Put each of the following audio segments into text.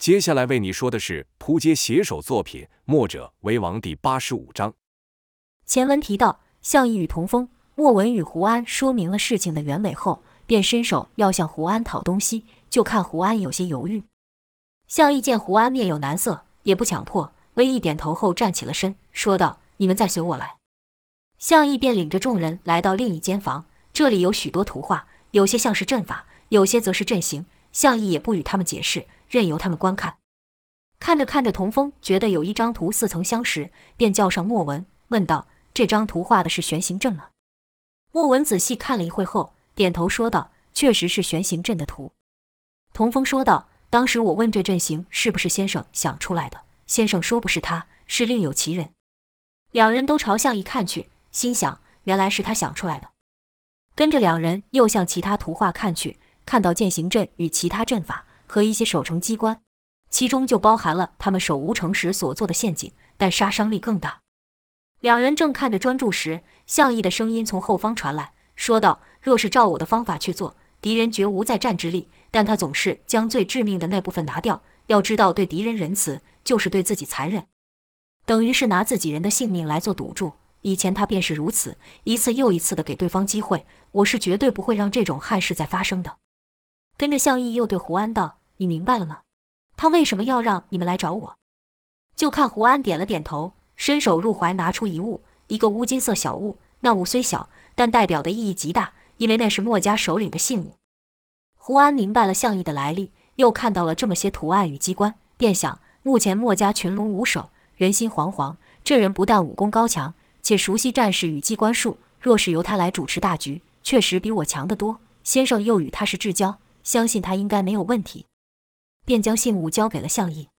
接下来为你说的是扑街写手作品《墨者为王》第八十五章。前文提到，项义与童风、莫文与胡安说明了事情的原委后，便伸手要向胡安讨东西，就看胡安有些犹豫。项义见胡安面有难色，也不强迫，微一点头后站起了身，说道：“你们再随我来。”项义便领着众人来到另一间房，这里有许多图画，有些像是阵法，有些则是阵型。项义也不与他们解释，任由他们观看。看着看着，童风觉得有一张图似曾相识，便叫上莫文，问道：“这张图画的是玄行阵吗？”莫文仔细看了一会后，点头说道：“确实是玄行阵的图。”童风说道：“当时我问这阵型是不是先生想出来的，先生说不是他，是另有其人。”两人都朝向一看去，心想：原来是他想出来的。跟着两人又向其他图画看去。看到剑形阵与其他阵法和一些守城机关，其中就包含了他们守吴城时所做的陷阱，但杀伤力更大。两人正看着专注时，项义的声音从后方传来，说道：“若是照我的方法去做，敌人绝无再战之力。但他总是将最致命的那部分拿掉。要知道，对敌人仁慈，就是对自己残忍，等于是拿自己人的性命来做赌注。以前他便是如此，一次又一次的给对方机会。我是绝对不会让这种憾事再发生的。”跟着项义又对胡安道：“你明白了吗？他为什么要让你们来找我？”就看胡安点了点头，伸手入怀拿出一物，一个乌金色小物。那物虽小，但代表的意义极大，因为那是墨家首领的信物。胡安明白了项义的来历，又看到了这么些图案与机关，便想：目前墨家群龙无首，人心惶惶。这人不但武功高强，且熟悉战事与机关术。若是由他来主持大局，确实比我强得多。先生又与他是至交。相信他应该没有问题，便将信物交给了项义。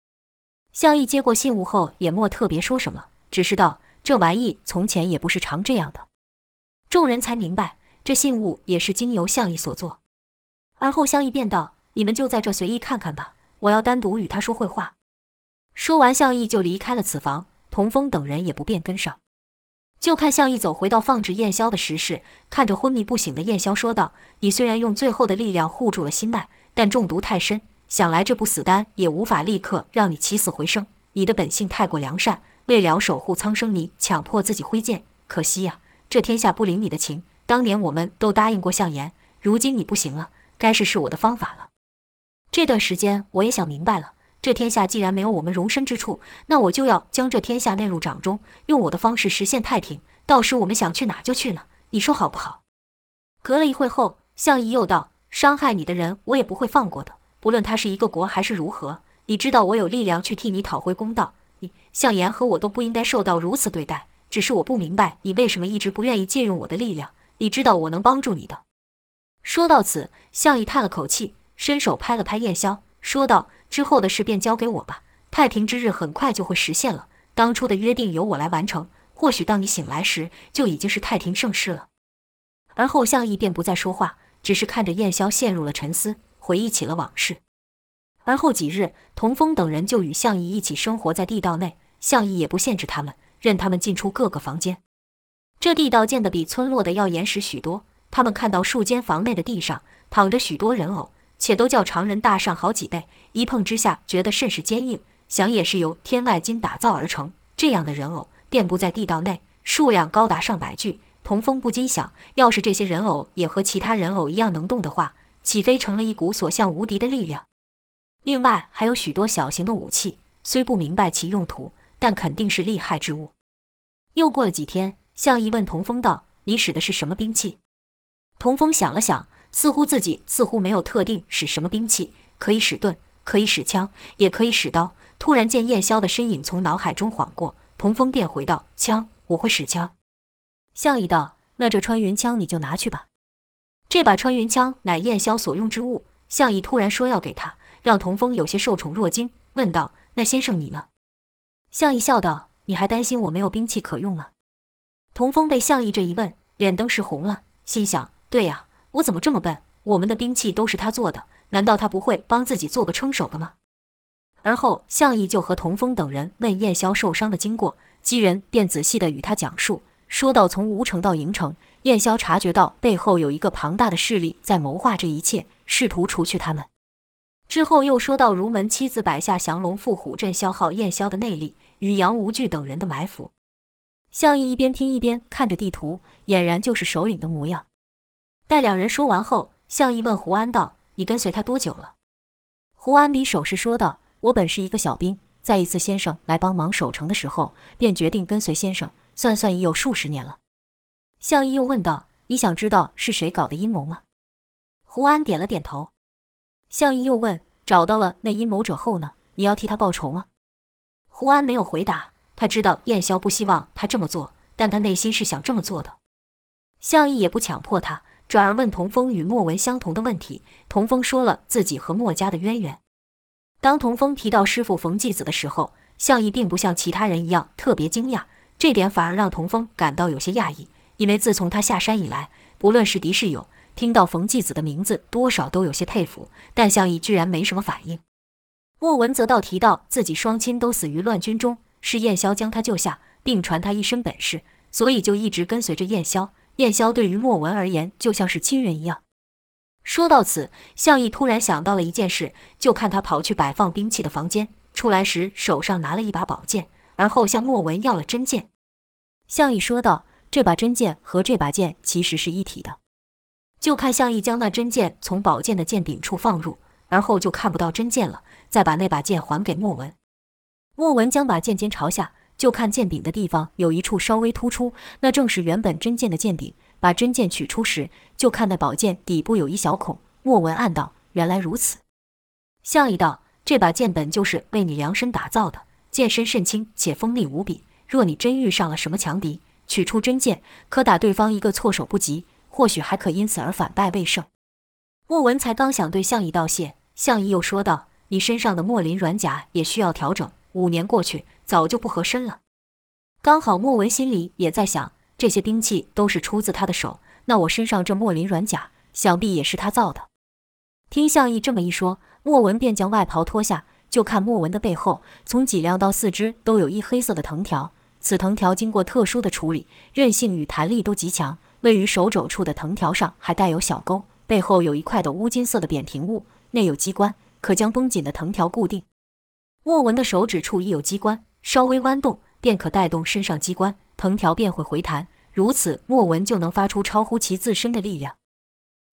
项义接过信物后，也莫特别说什么，只是道：“这玩意从前也不是常这样的。”众人才明白，这信物也是经由项义所做。而后项义便道：“你们就在这随意看看吧，我要单独与他说会话。”说完，项义就离开了此房，童风等人也不便跟上。就看项义走回到放置燕霄的石室，看着昏迷不醒的燕霄说道：“你虽然用最后的力量护住了心脉，但中毒太深，想来这不死丹也无法立刻让你起死回生。你的本性太过良善，为了守护苍生，你强迫自己挥剑。可惜呀，这天下不领你的情。当年我们都答应过项言，如今你不行了，该试试我的方法了。这段时间我也想明白了。”这天下既然没有我们容身之处，那我就要将这天下纳入掌中，用我的方式实现太平。到时我们想去哪就去哪，你说好不好？隔了一会后，项义又道：“伤害你的人，我也不会放过的，不论他是一个国还是如何。你知道我有力量去替你讨回公道。你项言和我都不应该受到如此对待，只是我不明白你为什么一直不愿意借用我的力量。你知道我能帮助你的。”说到此，项义叹了口气，伸手拍了拍燕霄，说道。之后的事便交给我吧，太平之日很快就会实现了。当初的约定由我来完成，或许当你醒来时，就已经是太平盛世了。而后项义便不再说话，只是看着燕霄陷入了沉思，回忆起了往事。而后几日，童风等人就与项义一起生活在地道内，项义也不限制他们，任他们进出各个房间。这地道建得比村落的要严实许多，他们看到数间房内的地上躺着许多人偶。且都较常人大上好几倍，一碰之下觉得甚是坚硬，想也是由天外金打造而成。这样的人偶遍布在地道内，数量高达上百具。童风不禁想，要是这些人偶也和其他人偶一样能动的话，起飞成了一股所向无敌的力量？另外还有许多小型的武器，虽不明白其用途，但肯定是厉害之物。又过了几天，项义问童风道：“你使的是什么兵器？”童风想了想。似乎自己似乎没有特定使什么兵器，可以使盾，可以使枪，也可以使刀。突然见燕霄的身影从脑海中晃过，童风便回道：“枪，我会使枪。”项义道：“那这穿云枪你就拿去吧。”这把穿云枪乃燕霄所用之物。项义突然说要给他，让童风有些受宠若惊，问道：“那先生你呢？”项义笑道：“你还担心我没有兵器可用吗？”童风被项义这一问，脸登时红了，心想：“对呀。”我怎么这么笨？我们的兵器都是他做的，难道他不会帮自己做个称手的吗？而后，项义就和童风等人问燕霄受伤的经过，几人便仔细地与他讲述，说到从吴城到营城，燕霄察觉到背后有一个庞大的势力在谋划这一切，试图除去他们。之后又说到，如门七子摆下降龙伏虎阵，消耗燕霄的内力与杨无惧等人的埋伏。项羽一边听一边看着地图，俨然就是首领的模样。待两人说完后，项羽问胡安道：“你跟随他多久了？”胡安比手势说道：“我本是一个小兵，在一次先生来帮忙守城的时候，便决定跟随先生，算算已有数十年了。”项羽又问道：“你想知道是谁搞的阴谋吗？”胡安点了点头。项羽又问：“找到了那阴谋者后呢？你要替他报仇吗？”胡安没有回答。他知道燕霄不希望他这么做，但他内心是想这么做的。项羽也不强迫他，转而问童风与莫文相同的问题。童风说了自己和墨家的渊源。当童风提到师傅冯继子的时候，项羽并不像其他人一样特别惊讶，这点反而让童风感到有些讶异，因为自从他下山以来，不论是敌是友。听到冯继子的名字，多少都有些佩服，但项羽居然没什么反应。莫文则倒提到自己双亲都死于乱军中，是燕霄将他救下，并传他一身本事，所以就一直跟随着燕霄。燕霄对于莫文而言，就像是亲人一样。说到此，项羽突然想到了一件事，就看他跑去摆放兵器的房间，出来时手上拿了一把宝剑，而后向莫文要了真剑。项羽说道：“这把真剑和这把剑其实是一体的。”就看项羽将那真剑从宝剑的剑柄处放入，而后就看不到真剑了。再把那把剑还给莫文。莫文将把剑尖朝下，就看剑柄的地方有一处稍微突出，那正是原本真剑的剑柄。把真剑取出时，就看那宝剑底部有一小孔。莫文暗道：原来如此。项羽道：这把剑本就是为你量身打造的，剑身甚轻且锋利无比。若你真遇上了什么强敌，取出真剑，可打对方一个措手不及。或许还可因此而反败为胜。莫文才刚想对项羽道谢，项羽又说道：“你身上的墨林软甲也需要调整，五年过去，早就不合身了。”刚好莫文心里也在想，这些兵器都是出自他的手，那我身上这墨林软甲，想必也是他造的。听项羽这么一说，莫文便将外袍脱下，就看莫文的背后，从脊梁到四肢都有一黑色的藤条，此藤条经过特殊的处理，韧性与弹力都极强。位于手肘处的藤条上还带有小钩，背后有一块的乌金色的扁平物，内有机关，可将绷紧的藤条固定。莫文的手指处亦有机关，稍微弯动便可带动身上机关，藤条便会回弹。如此，莫文就能发出超乎其自身的力量。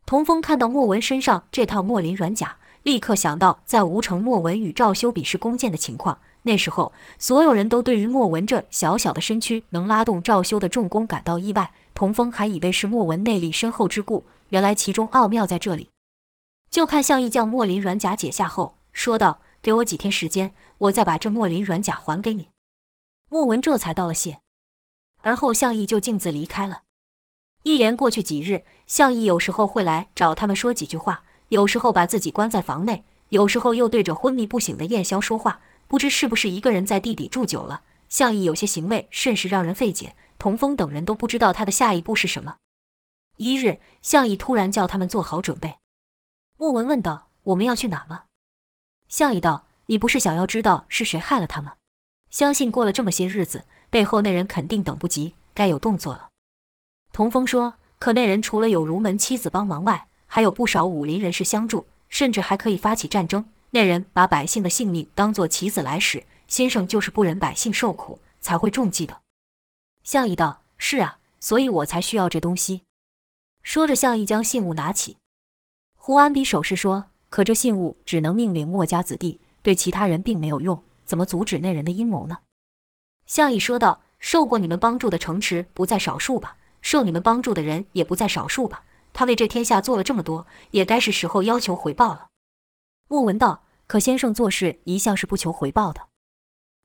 童风看到莫文身上这套莫林软甲，立刻想到在吴城莫文与赵修比试弓箭的情况。那时候，所有人都对于莫文这小小的身躯能拉动赵修的重弓感到意外。童风还以为是莫文内力深厚之故，原来其中奥妙在这里。就看向义将墨林软甲解下后，说道：“给我几天时间，我再把这墨林软甲还给你。”莫文这才道了谢，而后向义就径自离开了。一连过去几日，向义有时候会来找他们说几句话，有时候把自己关在房内，有时候又对着昏迷不醒的燕霄说话，不知是不是一个人在地底住久了，项羽有些行为甚是让人费解。童风等人都不知道他的下一步是什么。一日，项羽突然叫他们做好准备。莫文问道：“我们要去哪吗？”项羽道：“你不是想要知道是谁害了他吗？相信过了这么些日子，背后那人肯定等不及，该有动作了。”童风说：“可那人除了有儒门妻子帮忙外，还有不少武林人士相助，甚至还可以发起战争。那人把百姓的性命当作棋子来使，先生就是不忍百姓受苦，才会中计的。”项羽道：“是啊，所以我才需要这东西。”说着，项羽将信物拿起。胡安比手势说：“可这信物只能命令墨家子弟，对其他人并没有用，怎么阻止那人的阴谋呢？”项羽说道：“受过你们帮助的城池不在少数吧？受你们帮助的人也不在少数吧？他为这天下做了这么多，也该是时候要求回报了。”莫文道：“可先生做事一向是不求回报的。”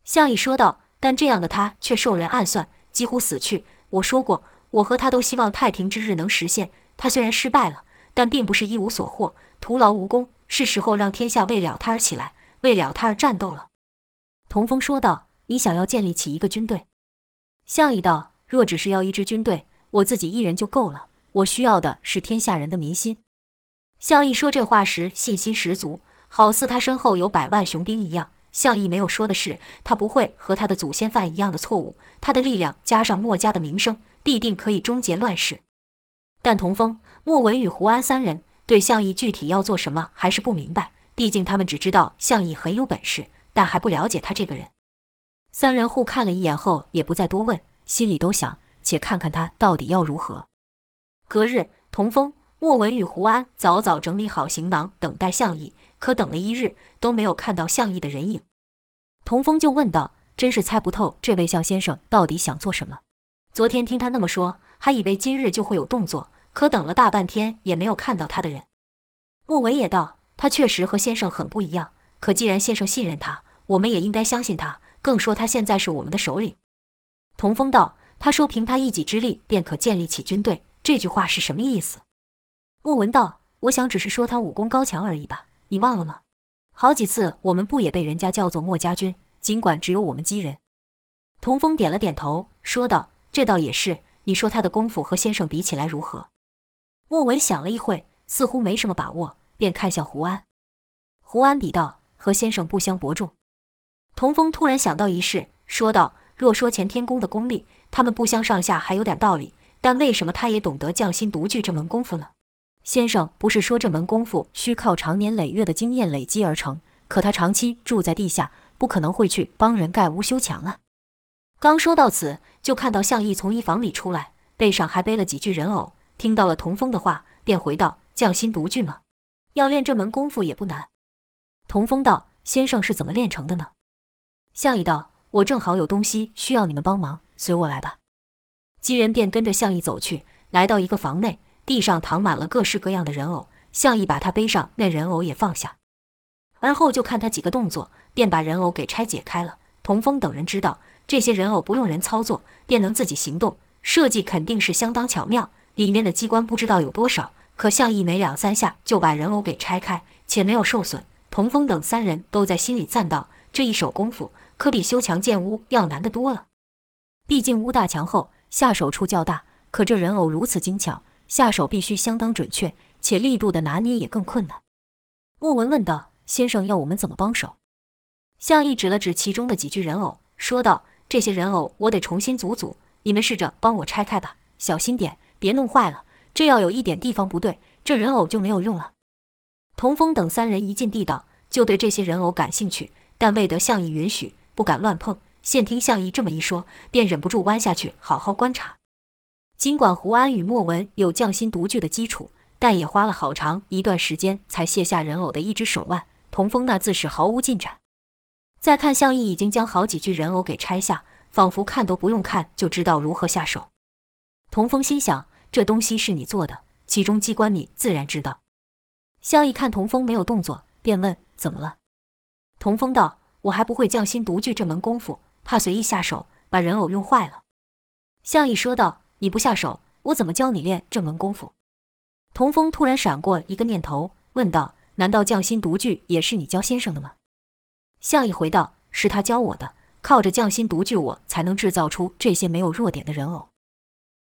项羽说道：“但这样的他却受人暗算。”几乎死去。我说过，我和他都希望太平之日能实现。他虽然失败了，但并不是一无所获，徒劳无功。是时候让天下为了他而起来，为了他而战斗了。童风说道：“你想要建立起一个军队？”项羽道：“若只是要一支军队，我自己一人就够了。我需要的是天下人的民心。”项羽说这话时信心十足，好似他身后有百万雄兵一样。项羽没有说的是，他不会和他的祖先犯一样的错误。他的力量加上墨家的名声，必定可以终结乱世。但童风、莫文与胡安三人对项羽具体要做什么还是不明白。毕竟他们只知道项羽很有本事，但还不了解他这个人。三人互看了一眼后，也不再多问，心里都想：且看看他到底要如何。隔日，童风、莫文与胡安早早整理好行囊，等待向义。可等了一日，都没有看到向义的人影。童风就问道：“真是猜不透这位向先生到底想做什么？昨天听他那么说，还以为今日就会有动作，可等了大半天也没有看到他的人。”莫文也道：“他确实和先生很不一样，可既然先生信任他，我们也应该相信他。更说他现在是我们的首领。”童风道：“他说凭他一己之力便可建立起军队，这句话是什么意思？”莫文道：“我想只是说他武功高强而已吧，你忘了吗？好几次我们不也被人家叫做莫家军，尽管只有我们几人。”童风点了点头，说道：“这倒也是。你说他的功夫和先生比起来如何？”莫文想了一会，似乎没什么把握，便看向胡安。胡安比道：“和先生不相伯仲。”童风突然想到一事，说道：“若说前天宫的功力，他们不相上下还有点道理，但为什么他也懂得匠心独具这门功夫呢？”先生不是说这门功夫需靠长年累月的经验累积而成？可他长期住在地下，不可能会去帮人盖屋修墙啊。刚说到此，就看到项羽从衣房里出来，背上还背了几具人偶。听到了童风的话，便回道：“匠心独具吗？要练这门功夫也不难。”童风道：“先生是怎么练成的呢？”项羽道：“我正好有东西需要你们帮忙，随我来吧。”几人便跟着项羽走去，来到一个房内。地上躺满了各式各样的人偶，项羽把他背上那人偶也放下，而后就看他几个动作，便把人偶给拆解开了。童风等人知道这些人偶不用人操作便能自己行动，设计肯定是相当巧妙，里面的机关不知道有多少。可项羽没两三下就把人偶给拆开，且没有受损。童风等三人都在心里赞道：这一手功夫可比修墙建屋要难得多了。毕竟屋大墙厚，下手处较大，可这人偶如此精巧。下手必须相当准确，且力度的拿捏也更困难。莫文问道：“先生要我们怎么帮手？”项羽指了指其中的几具人偶，说道：“这些人偶我得重新组组，你们试着帮我拆开吧，小心点，别弄坏了。这要有一点地方不对，这人偶就没有用了。”童风等三人一进地道，就对这些人偶感兴趣，但未得项羽允许，不敢乱碰。现听项羽这么一说，便忍不住弯下去好好观察。尽管胡安与莫文有匠心独具的基础，但也花了好长一段时间才卸下人偶的一只手腕。童风那自是毫无进展。再看项羽已经将好几具人偶给拆下，仿佛看都不用看就知道如何下手。童风心想：这东西是你做的，其中机关你自然知道。项羽看童风没有动作，便问：怎么了？童风道：我还不会匠心独具这门功夫，怕随意下手把人偶用坏了。项羽说道。你不下手，我怎么教你练这门功夫？童风突然闪过一个念头，问道：“难道匠心独具也是你教先生的吗？”向义回道：“是他教我的，靠着匠心独具，我才能制造出这些没有弱点的人偶。”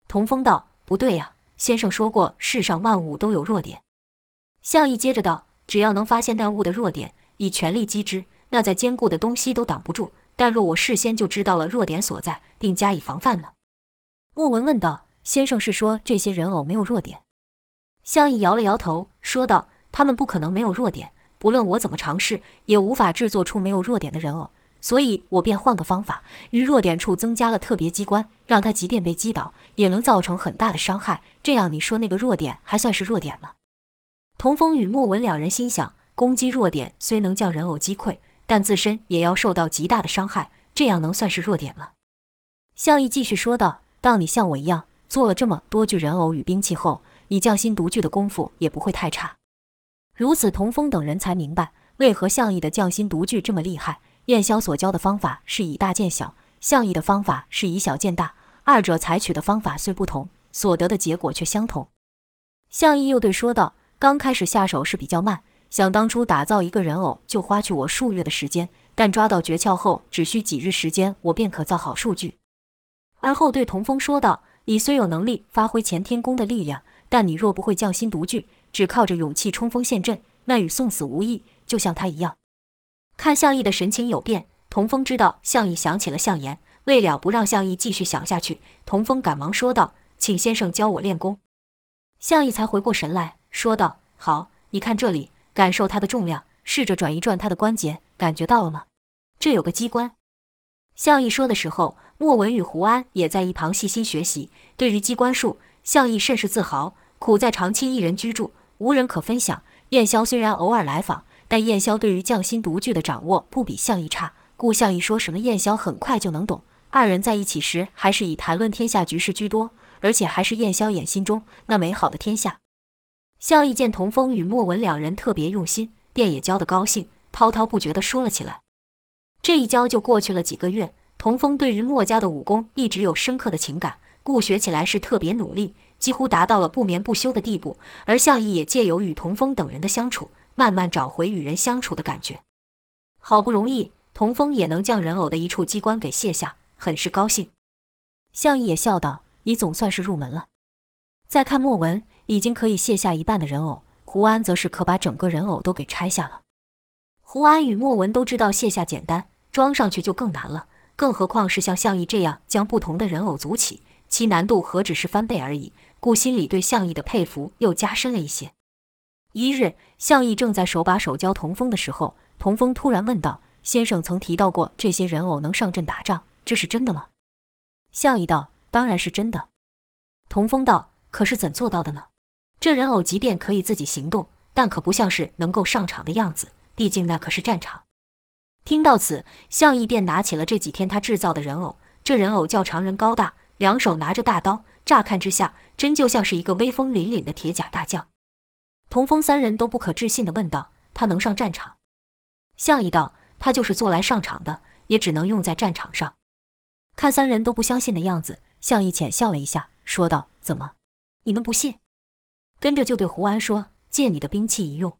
童风道：“不对呀，先生说过世上万物都有弱点。”向义接着道：“只要能发现那物的弱点，以全力击之，那再坚固的东西都挡不住。但若我事先就知道了弱点所在，并加以防范呢？”莫文问道：“先生是说这些人偶没有弱点？”项羽摇了摇头，说道：“他们不可能没有弱点，不论我怎么尝试，也无法制作出没有弱点的人偶。所以我便换个方法，于弱点处增加了特别机关，让他即便被击倒，也能造成很大的伤害。这样你说那个弱点还算是弱点吗？”童风与莫文两人心想：攻击弱点虽能将人偶击溃，但自身也要受到极大的伤害，这样能算是弱点吗？项羽继续说道。当你像我一样做了这么多具人偶与兵器后，你匠心独具的功夫也不会太差。如此，童风等人才明白为何项羽的匠心独具这么厉害。燕萧所教的方法是以大见小，项羽的方法是以小见大，二者采取的方法虽不同，所得的结果却相同。项羽又对说道：“刚开始下手是比较慢，想当初打造一个人偶就花去我数月的时间，但抓到诀窍后，只需几日时间，我便可造好数具。”而后对童风说道：“你虽有能力发挥干天宫的力量，但你若不会匠心独具，只靠着勇气冲锋陷阵，那与送死无异。就像他一样。”看向义的神情有变，童风知道向义想起了向言，为了不让向义继续想下去，童风赶忙说道：“请先生教我练功。”向义才回过神来说道：“好，你看这里，感受它的重量，试着转一转他的关节，感觉到了吗？这有个机关。向义说的时候，莫文与胡安也在一旁细心学习。对于机关术，向义甚是自豪。苦在长期一人居住，无人可分享。燕霄虽然偶尔来访，但燕霄对于匠心独具的掌握不比向义差，故向义说什么，燕霄很快就能懂。二人在一起时，还是以谈论天下局势居多，而且还是燕霄眼心中那美好的天下。向义见童风与莫文两人特别用心，便也教得高兴，滔滔不绝地说了起来。这一教就过去了几个月，童风对于墨家的武功一直有深刻的情感，故学起来是特别努力，几乎达到了不眠不休的地步。而向义也借由与童风等人的相处，慢慢找回与人相处的感觉。好不容易，童风也能将人偶的一处机关给卸下，很是高兴。向义也笑道：“你总算是入门了。”再看莫文，已经可以卸下一半的人偶；胡安则是可把整个人偶都给拆下了。胡安与莫文都知道卸下简单。装上去就更难了，更何况是像项羽这样将不同的人偶组起，其难度何止是翻倍而已。故心里对项羽的佩服又加深了一些。一日，项羽正在手把手教童风的时候，童风突然问道：“先生曾提到过这些人偶能上阵打仗，这是真的吗？”项羽道：“当然是真的。”童风道：“可是怎做到的呢？这人偶即便可以自己行动，但可不像是能够上场的样子，毕竟那可是战场。”听到此，项义便拿起了这几天他制造的人偶。这人偶较常人高大，两手拿着大刀，乍看之下，真就像是一个威风凛凛的铁甲大将。童风三人都不可置信地问道：“他能上战场？”项羽道：“他就是做来上场的，也只能用在战场上。”看三人都不相信的样子，项羽浅笑了一下，说道：“怎么，你们不信？”跟着就对胡安说：“借你的兵器一用。”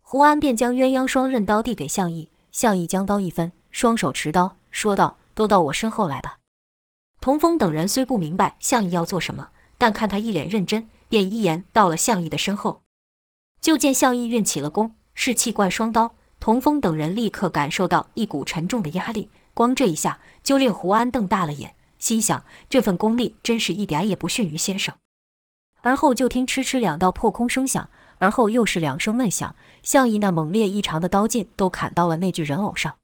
胡安便将鸳鸯双刃刀递给项羽。项羽将刀一分，双手持刀，说道：“都到我身后来吧。”童风等人虽不明白项羽要做什么，但看他一脸认真，便一言到了项羽的身后。就见项羽运起了功，是气贯双刀。童风等人立刻感受到一股沉重的压力，光这一下就令胡安瞪大了眼，心想：这份功力真是一点也不逊于先生。而后就听哧哧两道破空声响。而后又是两声闷响，项羽那猛烈异常的刀劲都砍到了那具人偶上。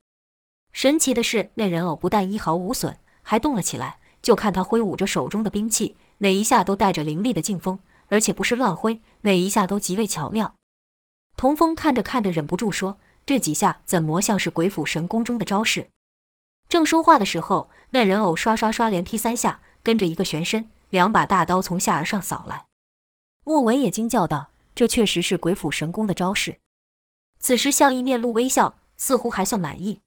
神奇的是，那人偶不但一毫无损，还动了起来。就看他挥舞着手中的兵器，每一下都带着凌厉的劲风，而且不是乱挥，每一下都极为巧妙。童风看着看着，忍不住说：“这几下怎么像是鬼斧神工中的招式？”正说话的时候，那人偶刷刷刷连劈三下，跟着一个旋身，两把大刀从下而上扫来。莫文也惊叫道。这确实是鬼斧神工的招式。此时，项羽面露微笑，似乎还算满意。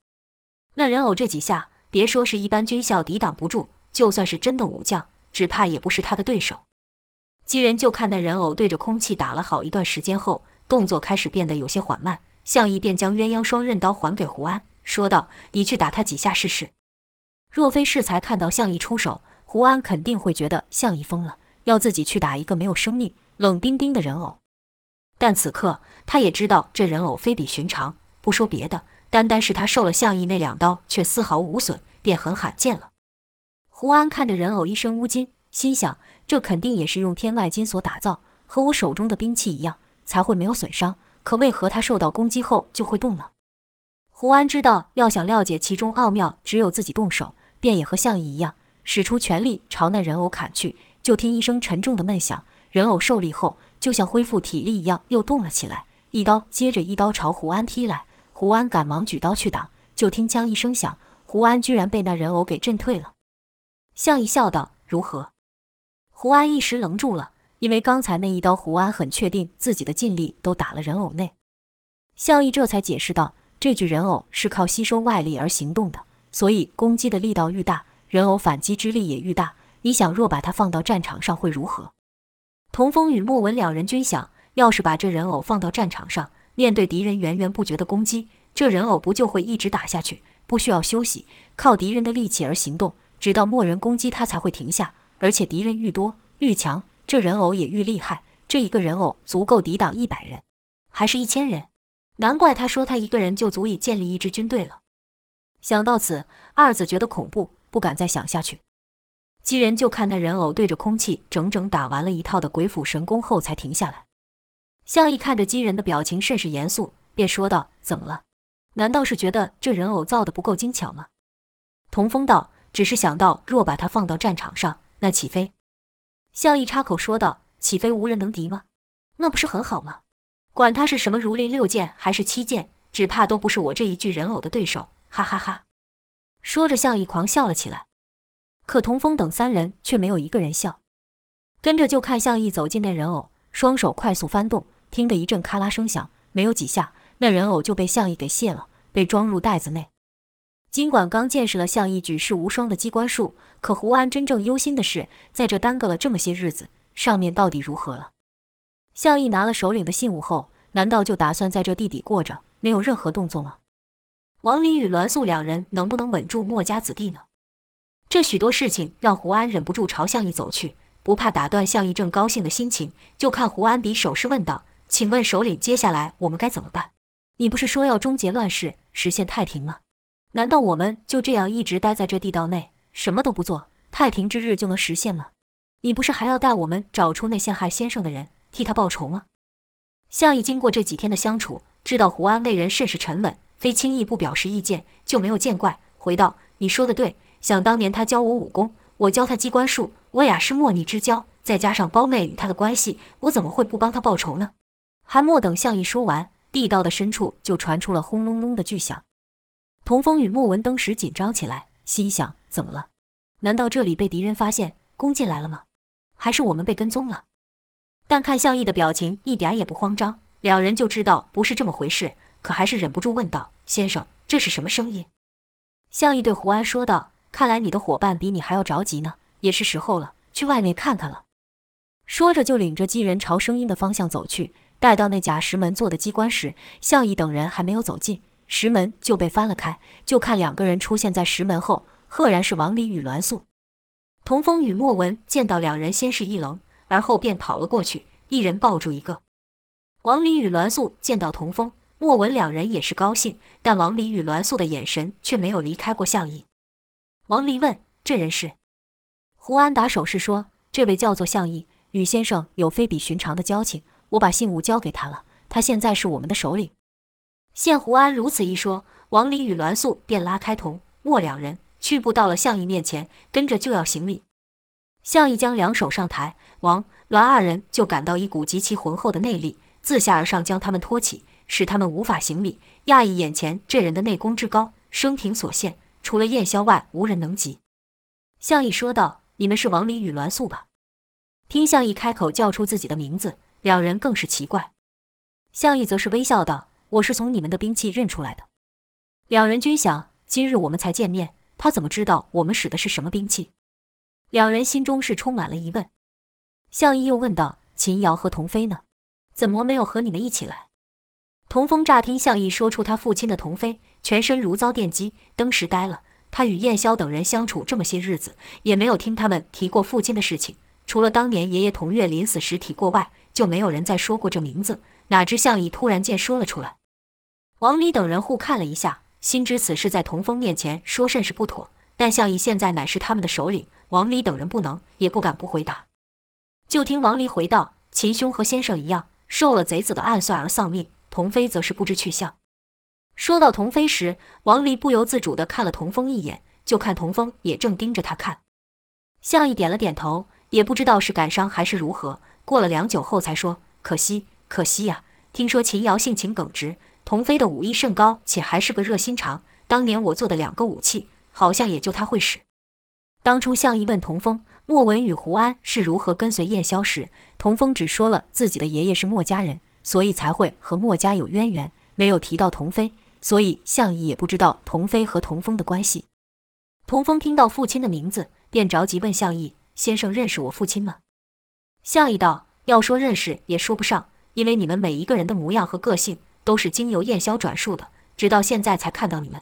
那人偶这几下，别说是一般军校抵挡不住，就算是真的武将，只怕也不是他的对手。几人就看那人偶对着空气打了好一段时间后，动作开始变得有些缓慢。项羽便将鸳鸯双刃刀还给胡安，说道：“你去打他几下试试。”若非适才看到项羽出手，胡安肯定会觉得项羽疯了，要自己去打一个没有生命、冷冰冰的人偶。但此刻，他也知道这人偶非比寻常。不说别的，单单是他受了项羽那两刀，却丝毫无损，便很罕见了。胡安看着人偶一身乌金，心想：这肯定也是用天外金所打造，和我手中的兵器一样，才会没有损伤。可为何他受到攻击后就会动呢？胡安知道，要想了解其中奥妙，只有自己动手，便也和项羽一样，使出全力朝那人偶砍去。就听一声沉重的闷响，人偶受力后。就像恢复体力一样，又动了起来，一刀接着一刀朝胡安劈来。胡安赶忙举刀去挡，就听“锵”一声响，胡安居然被那人偶给震退了。项羽笑道：“如何？”胡安一时愣住了，因为刚才那一刀，胡安很确定自己的劲力都打了人偶内。项羽这才解释道：“这具人偶是靠吸收外力而行动的，所以攻击的力道愈大，人偶反击之力也愈大。你想，若把它放到战场上会如何？”童风与莫文两人均想，要是把这人偶放到战场上，面对敌人源源不绝的攻击，这人偶不就会一直打下去，不需要休息，靠敌人的力气而行动，直到没人攻击他才会停下。而且敌人愈多愈强，这人偶也愈厉害。这一个人偶足够抵挡一百人，还是一千人？难怪他说他一个人就足以建立一支军队了。想到此，二子觉得恐怖，不敢再想下去。几人就看那人偶对着空气整整打完了一套的鬼斧神工后才停下来。项羽看着几人的表情甚是严肃，便说道：“怎么了？难道是觉得这人偶造的不够精巧吗？”童风道：“只是想到，若把它放到战场上，那岂非？”项义插口说道：“岂非无人能敌吗？那不是很好吗？管他是什么如林六剑还是七剑，只怕都不是我这一具人偶的对手！”哈哈哈。说着，项义狂笑了起来。可童风等三人却没有一个人笑，跟着就看向义走进那人偶，双手快速翻动，听得一阵咔啦声响，没有几下，那人偶就被向义给卸了，被装入袋子内。尽管刚见识了向义举世无双的机关术，可胡安真正忧心的是，在这耽搁了这么些日子，上面到底如何了？向义拿了首领的信物后，难道就打算在这地底过着，没有任何动作吗？王林与栾素两人能不能稳住墨家子弟呢？这许多事情让胡安忍不住朝向义走去，不怕打断向义正高兴的心情，就看胡安比手势问道：“请问首领，接下来我们该怎么办？你不是说要终结乱世，实现太平吗？”难道我们就这样一直待在这地道内，什么都不做，太平之日就能实现吗？你不是还要带我们找出那陷害先生的人，替他报仇吗？项义经过这几天的相处，知道胡安为人甚是沉稳，非轻易不表示意见，就没有见怪，回道：“你说的对，想当年他教我武功，我教他机关术，我俩是莫逆之交，再加上胞妹与他的关系，我怎么会不帮他报仇呢？”还没等项义说完，地道的深处就传出了轰隆隆的巨响。童风与莫文登时紧张起来，心想：怎么了？难道这里被敌人发现，攻进来了吗？还是我们被跟踪了？但看项义的表情一点也不慌张，两人就知道不是这么回事，可还是忍不住问道：“先生，这是什么声音？”项义对胡安说道：“看来你的伙伴比你还要着急呢，也是时候了，去外面看看了。”说着就领着机人朝声音的方向走去。待到那假石门做的机关时，向义等人还没有走近。石门就被翻了开，就看两个人出现在石门后，赫然是王离与栾素。童风与莫文见到两人，先是一愣，而后便跑了过去，一人抱住一个。王离与栾素见到童风、莫文两人也是高兴，但王离与栾素的眼神却没有离开过向义。王离问：“这人是？”胡安打手势说：“这位叫做项义，与先生有非比寻常的交情，我把信物交给他了，他现在是我们的首领。”见胡安如此一说，王离与栾素便拉开童莫两人，去步到了项义面前，跟着就要行礼。项义将两手上抬，王栾二人就感到一股极其浑厚的内力自下而上将他们托起，使他们无法行礼。讶异眼前这人的内功之高，生平所限，除了燕霄外无人能及。项义说道：“你们是王离与栾素吧？”听项义开口叫出自己的名字，两人更是奇怪。项义则是微笑道。我是从你们的兵器认出来的。两人均想，今日我们才见面，他怎么知道我们使的是什么兵器？两人心中是充满了疑问。项义又问道：“秦瑶和童飞呢？怎么没有和你们一起来？”童风乍听项义说出他父亲的童飞，全身如遭电击，登时呆了。他与燕霄等人相处这么些日子，也没有听他们提过父亲的事情，除了当年爷爷童月临死时提过外，就没有人再说过这名字。哪知项义突然间说了出来。王离等人互看了一下，心知此事在童风面前说甚是不妥。但项义现在乃是他们的首领，王离等人不能也不敢不回答。就听王离回道：“秦兄和先生一样，受了贼子的暗算而丧命。童飞则是不知去向。”说到童飞时，王离不由自主地看了童风一眼，就看童风也正盯着他看。项义点了点头，也不知道是感伤还是如何。过了良久后，才说：“可惜，可惜呀！听说秦瑶性情耿直。”童飞的武艺甚高，且还是个热心肠。当年我做的两个武器，好像也就他会使。当初项义问童风、莫文与胡安是如何跟随燕霄时，童风只说了自己的爷爷是墨家人，所以才会和墨家有渊源，没有提到童飞，所以项义也不知道童飞和童风的关系。童风听到父亲的名字，便着急问项义：“先生认识我父亲吗？”项义道：“要说认识，也说不上，因为你们每一个人的模样和个性。”都是经由燕霄转述的，直到现在才看到你们。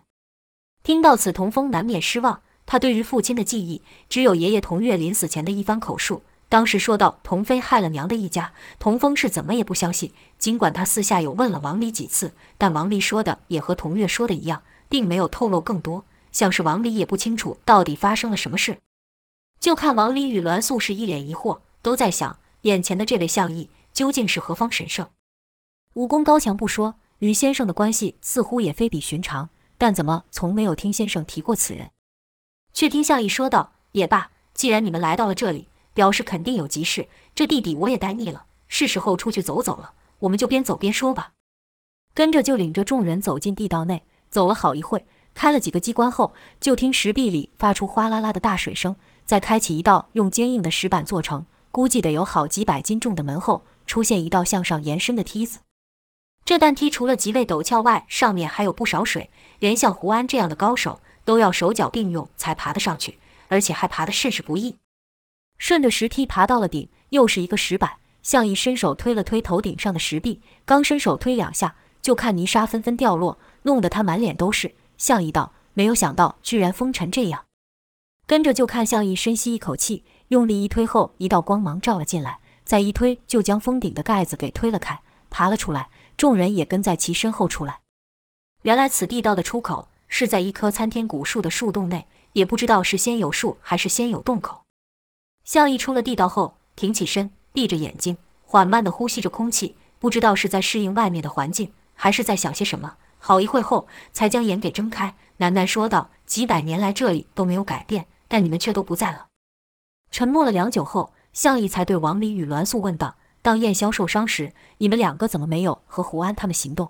听到此，童风难免失望。他对于父亲的记忆，只有爷爷童月临死前的一番口述。当时说到童飞害了娘的一家，童风是怎么也不相信。尽管他私下有问了王离几次，但王离说的也和童月说的一样，并没有透露更多。像是王离也不清楚到底发生了什么事。就看王离与栾素是一脸疑惑，都在想眼前的这位相义究竟是何方神圣。武功高强不说，与先生的关系似乎也非比寻常，但怎么从没有听先生提过此人？却听向义说道：“也罢，既然你们来到了这里，表示肯定有急事。这地底我也待腻了，是时候出去走走了。我们就边走边说吧。”跟着就领着众人走进地道内，走了好一会，开了几个机关后，就听石壁里发出哗啦啦的大水声，再开启一道用坚硬的石板做成，估计得有好几百斤重的门后，出现一道向上延伸的梯子。这段梯除了极为陡峭外，上面还有不少水，连像胡安这样的高手都要手脚并用才爬得上去，而且还爬得甚是不易。顺着石梯爬到了顶，又是一个石板。向义伸手推了推头顶上的石壁，刚伸手推两下，就看泥沙纷纷掉落，弄得他满脸都是。向义道：“没有想到，居然风沉这样。”跟着就看向义深吸一口气，用力一推后，一道光芒照了进来，再一推就将封顶的盖子给推了开，爬了出来。众人也跟在其身后出来。原来此地道的出口是在一棵参天古树的树洞内，也不知道是先有树还是先有洞口。向义出了地道后，挺起身，闭着眼睛，缓慢地呼吸着空气，不知道是在适应外面的环境，还是在想些什么。好一会后，才将眼给睁开，喃喃说道：“几百年来这里都没有改变，但你们却都不在了。”沉默了良久后，向义才对王离与栾素问道。当燕霄受伤时，你们两个怎么没有和胡安他们行动？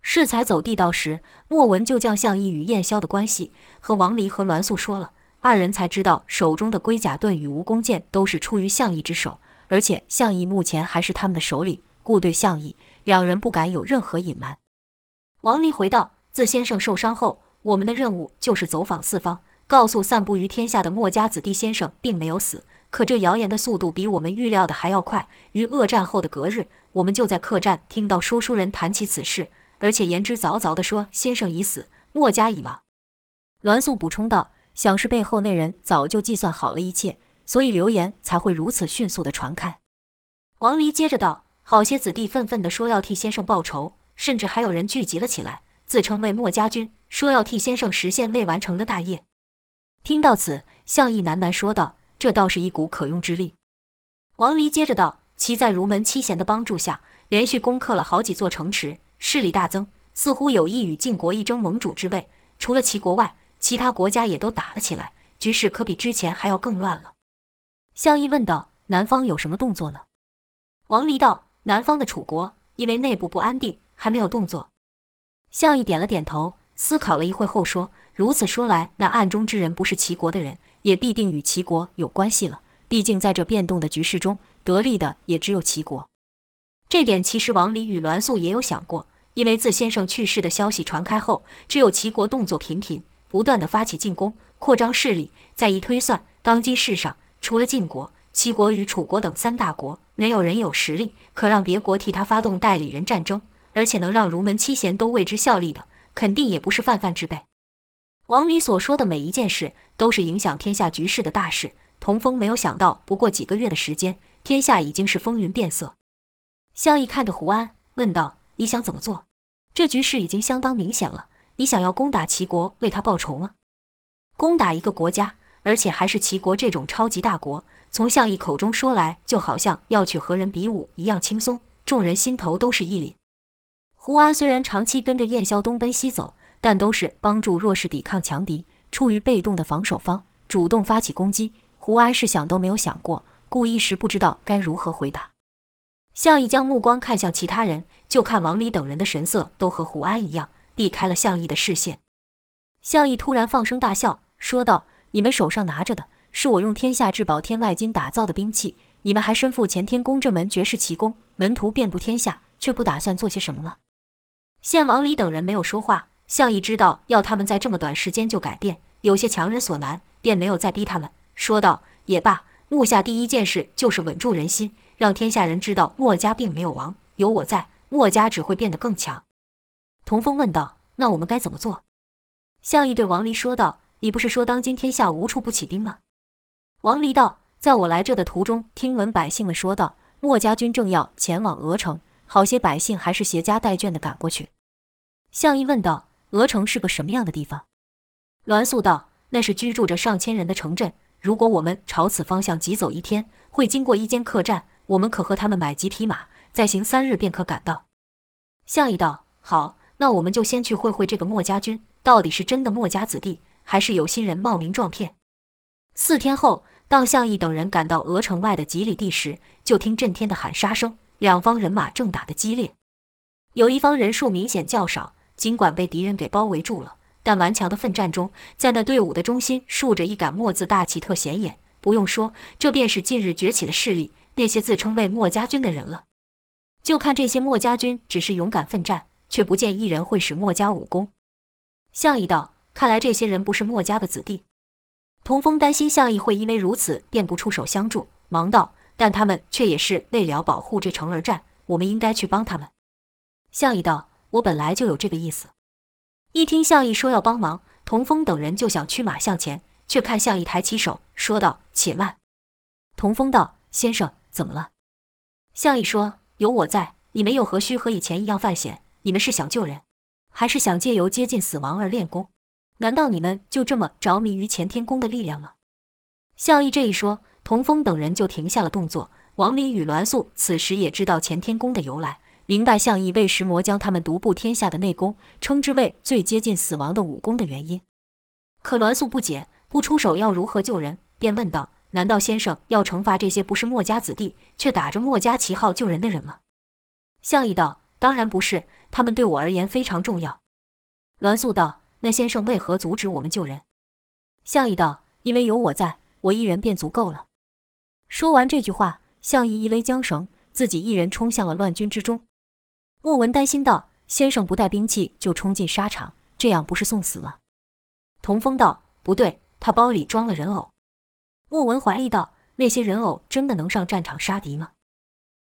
适才走地道时，莫文就将向义与燕霄的关系和王离和栾素说了，二人才知道手中的龟甲盾与蜈蚣剑都是出于向义之手，而且向义目前还是他们的首领，故对向义，两人不敢有任何隐瞒。王离回道：“自先生受伤后，我们的任务就是走访四方，告诉散布于天下的墨家子弟先生并没有死。”可这谣言的速度比我们预料的还要快。于恶战后的隔日，我们就在客栈听到说书人谈起此事，而且言之凿凿地说先生已死，墨家已亡。栾素补充道：“想是背后那人早就计算好了一切，所以流言才会如此迅速的传开。”王离接着道：“好些子弟愤愤地说要替先生报仇，甚至还有人聚集了起来，自称为墨家军，说要替先生实现未完成的大业。”听到此，向义喃喃说道。这倒是一股可用之力。王离接着道：“其在儒门七贤的帮助下，连续攻克了好几座城池，势力大增，似乎有意与晋国一争盟主之位。除了齐国外，其他国家也都打了起来，局势可比之前还要更乱了。”项义问道：“南方有什么动作呢？”王离道：“南方的楚国因为内部不安定，还没有动作。”项义点了点头，思考了一会后说：“如此说来，那暗中之人不是齐国的人。”也必定与齐国有关系了。毕竟在这变动的局势中，得利的也只有齐国。这点其实王离与栾素也有想过，因为自先生去世的消息传开后，只有齐国动作频频，不断的发起进攻，扩张势力。再一推算，当今世上除了晋国、齐国与楚国等三大国，没有人有实力可让别国替他发动代理人战争，而且能让儒门七贤都为之效力的，肯定也不是泛泛之辈。王离所说的每一件事，都是影响天下局势的大事。童风没有想到，不过几个月的时间，天下已经是风云变色。向义看着胡安，问道：“你想怎么做？这局势已经相当明显了。你想要攻打齐国，为他报仇吗？攻打一个国家，而且还是齐国这种超级大国，从项义口中说来，就好像要去和人比武一样轻松。众人心头都是一凛。胡安虽然长期跟着燕萧东奔西走。”但都是帮助弱势抵抗强敌，处于被动的防守方，主动发起攻击。胡安是想都没有想过，故一时不知道该如何回答。项义将目光看向其他人，就看王离等人的神色都和胡安一样，避开了向义的视线。向义突然放声大笑，说道：“你们手上拿着的是我用天下至宝天外金打造的兵器，你们还身负前天宫这门绝世奇功，门徒遍布天下，却不打算做些什么了？”见王李等人没有说话。向义知道要他们在这么短时间就改变，有些强人所难，便没有再逼他们，说道：“也罢，目下第一件事就是稳住人心，让天下人知道墨家并没有亡，有我在，墨家只会变得更强。”童风问道：“那我们该怎么做？”向义对王离说道：“你不是说当今天下无处不起兵吗？”王离道：“在我来这的途中，听闻百姓们说道，墨家军正要前往鹅城，好些百姓还是携家带眷的赶过去。”向义问道。鹅城是个什么样的地方？栾素道：“那是居住着上千人的城镇。如果我们朝此方向疾走一天，会经过一间客栈，我们可和他们买几匹马，再行三日便可赶到。”向义道：“好，那我们就先去会会这个墨家军，到底是真的墨家子弟，还是有心人冒名撞骗？四天后，当项义等人赶到鹅城外的几里地时，就听震天的喊杀声，两方人马正打得激烈。有一方人数明显较少，尽管被敌人给包围住了，但顽强的奋战中，在那队伍的中心竖着一杆墨字大旗，特显眼。不用说，这便是近日崛起的势力，那些自称为墨家军的人了。就看这些墨家军只是勇敢奋战。却不见一人会使墨家武功。项义道：“看来这些人不是墨家的子弟。”童风担心项义会因为如此便不出手相助，忙道：“但他们却也是为了保护这城而战，我们应该去帮他们。”项义道：“我本来就有这个意思。”一听项义说要帮忙，童风等人就想驱马向前，却看项义抬起手说道：“且慢。”童风道：“先生，怎么了？”项义说：“有我在，你们又何须和以前一样犯险？”你们是想救人，还是想借由接近死亡而练功？难道你们就这么着迷于干天宫的力量吗？项义这一说，童风等人就停下了动作。王林与栾素此时也知道干天宫的由来，明白项义为石魔将他们独步天下的内功称之为最接近死亡的武功的原因。可栾素不解，不出手要如何救人？便问道：“难道先生要惩罚这些不是墨家子弟，却打着墨家旗号救人的人吗？”项义道：“当然不是。”他们对我而言非常重要。栾素道：“那先生为何阻止我们救人？”项义道：“因为有我在，我一人便足够了。”说完这句话，项义一勒缰绳，自己一人冲向了乱军之中。莫文担心道：“先生不带兵器就冲进沙场，这样不是送死吗？”童风道：“不对，他包里装了人偶。”莫文怀疑道：“那些人偶真的能上战场杀敌吗？”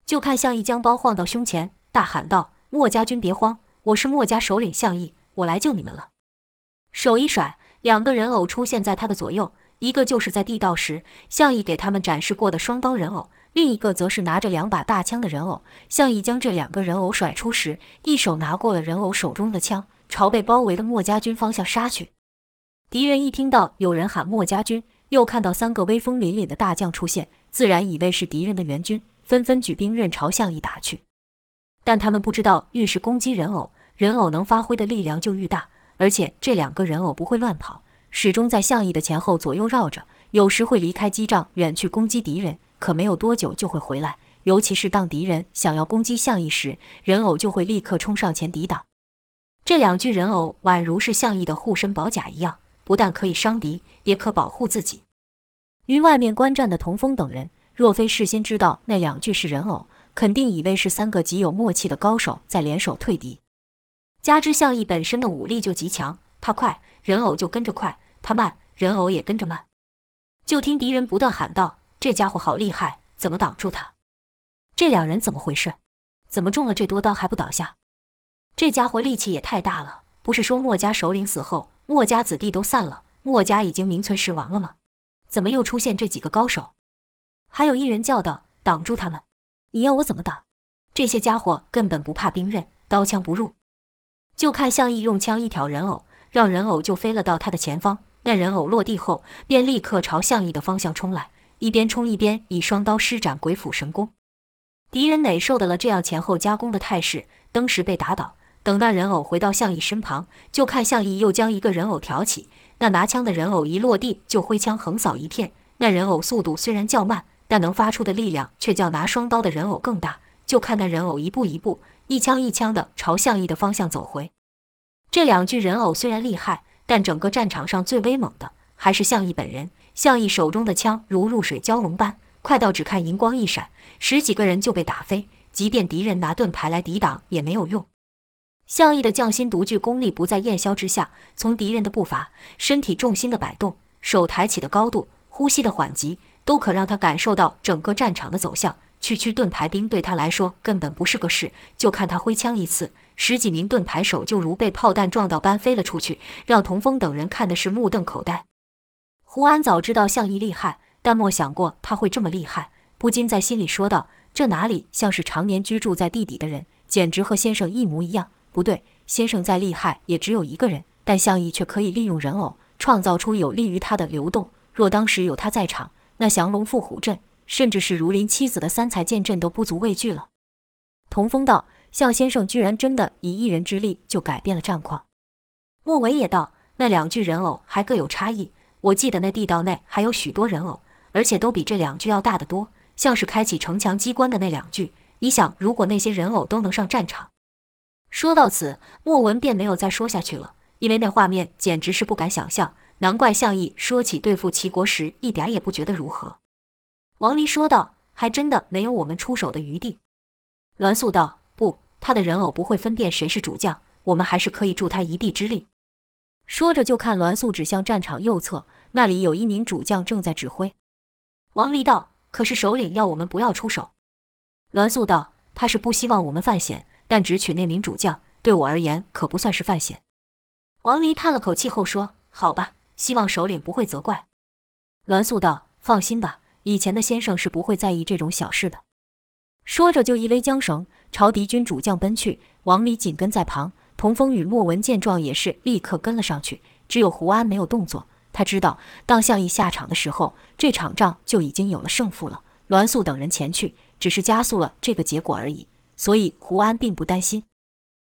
就看项义将包晃到胸前，大喊道。墨家军别慌，我是墨家首领项义，我来救你们了。手一甩，两个人偶出现在他的左右，一个就是在地道时项义给他们展示过的双刀人偶，另一个则是拿着两把大枪的人偶。项义将这两个人偶甩出时，一手拿过了人偶手中的枪，朝被包围的墨家军方向杀去。敌人一听到有人喊墨家军，又看到三个威风凛凛的大将出现，自然以为是敌人的援军，纷纷举兵刃朝项义打去。但他们不知道，越是攻击人偶，人偶能发挥的力量就愈大。而且这两个人偶不会乱跑，始终在项义的前后左右绕着，有时会离开机仗远去攻击敌人，可没有多久就会回来。尤其是当敌人想要攻击项义时，人偶就会立刻冲上前抵挡。这两具人偶宛如是项义的护身宝甲一样，不但可以伤敌，也可保护自己。于外面观战的童风等人，若非事先知道那两具是人偶，肯定以为是三个极有默契的高手在联手退敌，加之项义本身的武力就极强，他快，人偶就跟着快；他慢，人偶也跟着慢。就听敌人不断喊道：“这家伙好厉害，怎么挡住他？这两人怎么回事？怎么中了这多刀还不倒下？这家伙力气也太大了！不是说墨家首领死后，墨家子弟都散了，墨家已经名存实亡了吗？怎么又出现这几个高手？”还有一人叫道：“挡住他们！”你要我怎么挡？这些家伙根本不怕兵刃，刀枪不入。就看项义用枪一挑人偶，让人偶就飞了到他的前方。那人偶落地后，便立刻朝项义的方向冲来，一边冲一边以双刀施展鬼斧神工。敌人哪受得了这样前后夹攻的态势，登时被打倒。等那人偶回到项义身旁，就看项义又将一个人偶挑起。那拿枪的人偶一落地，就挥枪横扫一片。那人偶速度虽然较慢。但能发出的力量却较拿双刀的人偶更大。就看那人偶一步一步、一枪一枪地朝向义的方向走回。这两具人偶虽然厉害，但整个战场上最威猛的还是向义本人。向义手中的枪如入水蛟龙般快到，只看银光一闪，十几个人就被打飞。即便敌人拿盾牌来抵挡也没有用。向义的匠心独具功力不在燕霄之下，从敌人的步伐、身体重心的摆动、手抬起的高度、呼吸的缓急。都可让他感受到整个战场的走向。区区盾牌兵对他来说根本不是个事。就看他挥枪一刺，十几名盾牌手就如被炮弹撞到般飞了出去，让童风等人看的是目瞪口呆。胡安早知道项义厉害，但莫想过他会这么厉害，不禁在心里说道：“这哪里像是常年居住在地底的人，简直和先生一模一样。不对，先生再厉害也只有一个人，但项义却可以利用人偶创造出有利于他的流动。若当时有他在场。”那降龙伏虎阵，甚至是如临七子的三才剑阵都不足畏惧了。童风道：“向先生居然真的以一人之力就改变了战况。莫文也道：“那两具人偶还各有差异，我记得那地道内还有许多人偶，而且都比这两具要大得多，像是开启城墙机关的那两具。你想，如果那些人偶都能上战场……”说到此，莫文便没有再说下去了，因为那画面简直是不敢想象。难怪项义说起对付齐国时，一点也不觉得如何。王离说道：“还真的没有我们出手的余地。”栾素道：“不，他的人偶不会分辨谁是主将，我们还是可以助他一臂之力。”说着，就看栾素指向战场右侧，那里有一名主将正在指挥。王离道：“可是首领要我们不要出手。”栾素道：“他是不希望我们犯险，但只取那名主将，对我而言可不算是犯险。”王离叹了口气后说：“好吧。”希望首领不会责怪。栾素道：“放心吧，以前的先生是不会在意这种小事的。”说着就一勒缰绳，朝敌军主将奔去。王离紧跟在旁，童风与莫文见状也是立刻跟了上去。只有胡安没有动作，他知道当项义下场的时候，这场仗就已经有了胜负了。栾素等人前去，只是加速了这个结果而已，所以胡安并不担心。